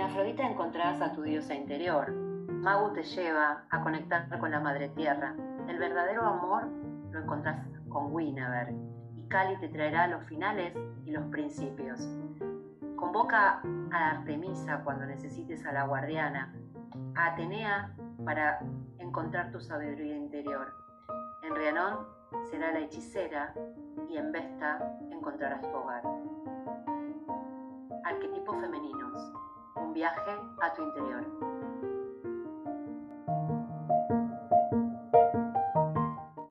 Afrodita encontrarás a tu diosa interior. Magu te lleva a conectar con la madre tierra. El verdadero amor lo encontrás con Guinevere y Kali te traerá los finales y los principios. Convoca a Artemisa cuando necesites a la guardiana, a Atenea para encontrar tu sabiduría interior. En Rianón será la hechicera y en Vesta encontrarás tu hogar. Arquetipos femeninos. Viaje a tu interior.